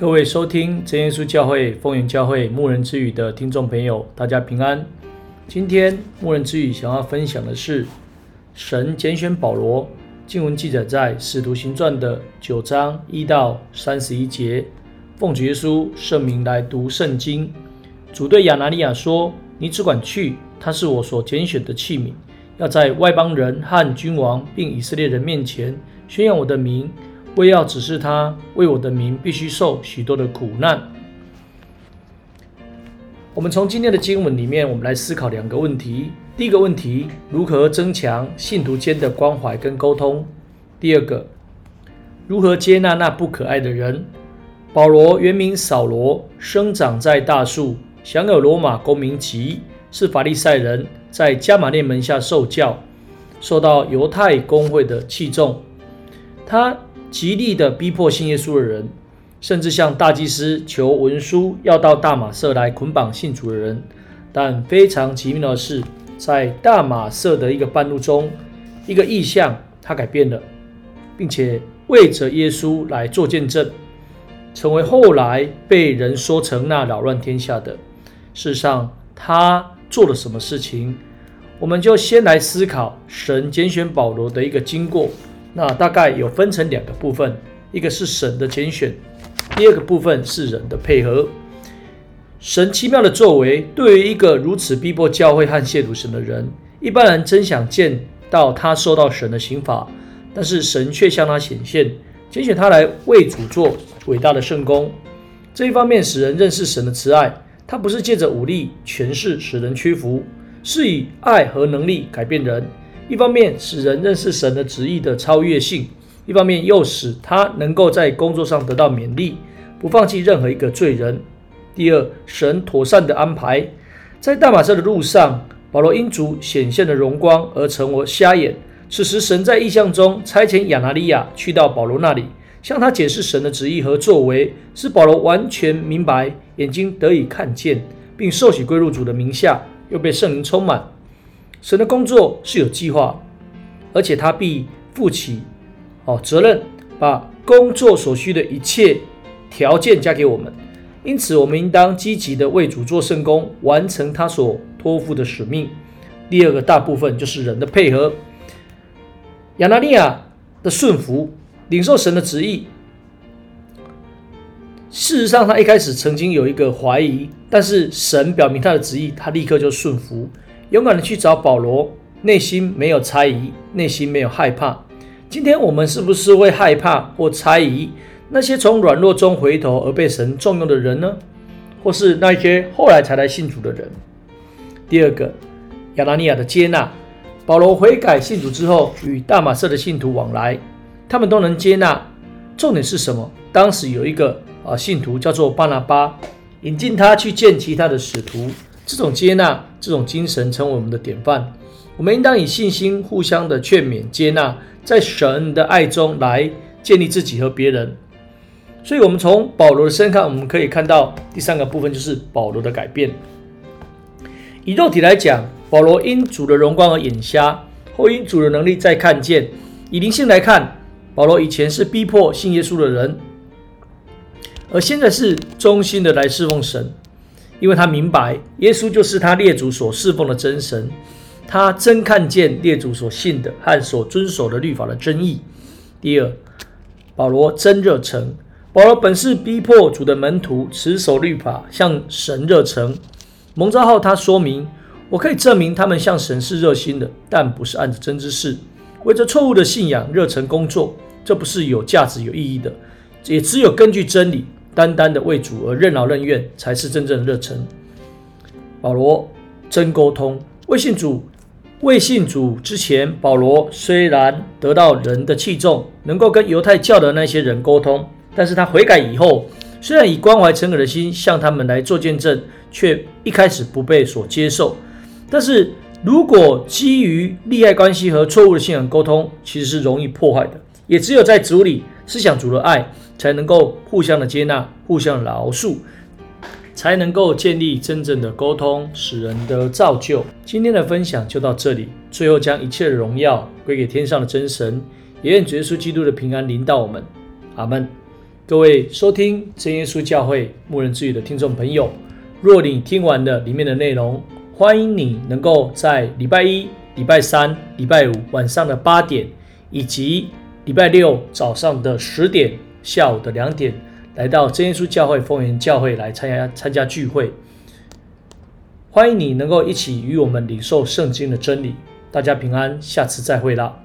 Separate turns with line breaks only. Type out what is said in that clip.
各位收听真耶稣教会风云教会牧人之语的听众朋友，大家平安。今天牧人之语想要分享的是神拣选保罗，经文记载在使徒行传的九章一到三十一节。奉主耶稣圣名来读圣经。主对亚拿尼亚说：“你只管去，他是我所拣选的器皿，要在外邦人和君王并以色列人面前宣扬我的名。”为要指示他为我的名必须受许多的苦难。我们从今天的经文里面，我们来思考两个问题。第一个问题，如何增强信徒间的关怀跟沟通？第二个，如何接纳那不可爱的人？保罗原名扫罗，生长在大树，享有罗马公民籍，是法利赛人，在加玛列门下受教，受到犹太公会的器重。他极力的逼迫信耶稣的人，甚至向大祭司求文书，要到大马色来捆绑信主的人。但非常奇妙的是，在大马色的一个半路中，一个意象他改变了，并且为着耶稣来做见证，成为后来被人说成那扰乱天下的。事实上，他做了什么事情？我们就先来思考神拣选保罗的一个经过。那大概有分成两个部分，一个是神的拣选，第二个部分是人的配合。神奇妙的作为，对于一个如此逼迫教会和亵渎神的人，一般人真想见到他受到神的刑罚，但是神却向他显现，拣选他来为主做伟大的圣工。这一方面使人认识神的慈爱，他不是借着武力、权势使人屈服，是以爱和能力改变人。一方面使人认识神的旨意的超越性，一方面又使他能够在工作上得到勉励，不放弃任何一个罪人。第二，神妥善的安排，在大马色的路上，保罗因主显现的荣光而成为瞎眼。此时，神在异象中差遣亚拿利亚去到保罗那里，向他解释神的旨意和作为，使保罗完全明白，眼睛得以看见，并受洗归入主的名下，又被圣灵充满。神的工作是有计划，而且他必负起哦责任，把工作所需的一切条件加给我们。因此，我们应当积极的为主做圣工，完成他所托付的使命。第二个大部分就是人的配合。亚拿尼亚的顺服，领受神的旨意。事实上，他一开始曾经有一个怀疑，但是神表明他的旨意，他立刻就顺服。勇敢的去找保罗，内心没有猜疑，内心没有害怕。今天我们是不是会害怕或猜疑那些从软弱中回头而被神重用的人呢？或是那些后来才来信主的人？第二个，亚拿尼亚的接纳，保罗悔改信主之后，与大马色的信徒往来，他们都能接纳。重点是什么？当时有一个啊信徒叫做巴拿巴，引进他去见其他的使徒。这种接纳，这种精神成为我们的典范。我们应当以信心互相的劝勉、接纳，在神的爱中来建立自己和别人。所以，我们从保罗的身上，我们可以看到第三个部分就是保罗的改变。以肉体来讲，保罗因主的荣光而眼瞎，后因主的能力再看见。以灵性来看，保罗以前是逼迫信耶稣的人，而现在是忠心的来侍奉神。因为他明白耶稣就是他列祖所侍奉的真神，他真看见列祖所信的和所遵守的律法的真义。第二，保罗真热诚。保罗本是逼迫主的门徒，持守律法，向神热诚。蒙召后，他说明：我可以证明他们向神是热心的，但不是按着真知识，为着错误的信仰热诚工作，这不是有价值有意义的，也只有根据真理。单单的为主而任劳任怨，才是真正的热忱。保罗真沟通，未信主，未信主之前，保罗虽然得到人的器重，能够跟犹太教的那些人沟通，但是他悔改以后，虽然以关怀诚恳的心向他们来做见证，却一开始不被所接受。但是如果基于利害关系和错误的信仰沟通，其实是容易破坏的。也只有在主里思想主的爱，才能够互相的接纳，互相的饶恕，才能够建立真正的沟通，使人的造就。今天的分享就到这里，最后将一切的荣耀归给天上的真神，也愿主耶稣基督的平安临到我们。阿门。各位收听真耶稣教会牧人之语的听众朋友，若你听完了里面的内容，欢迎你能够在礼拜一、礼拜三、礼拜五晚上的八点，以及礼拜六早上的十点、下午的两点，来到真耶稣教会丰原教会来参加参加聚会。欢迎你能够一起与我们领受圣经的真理。大家平安，下次再会啦。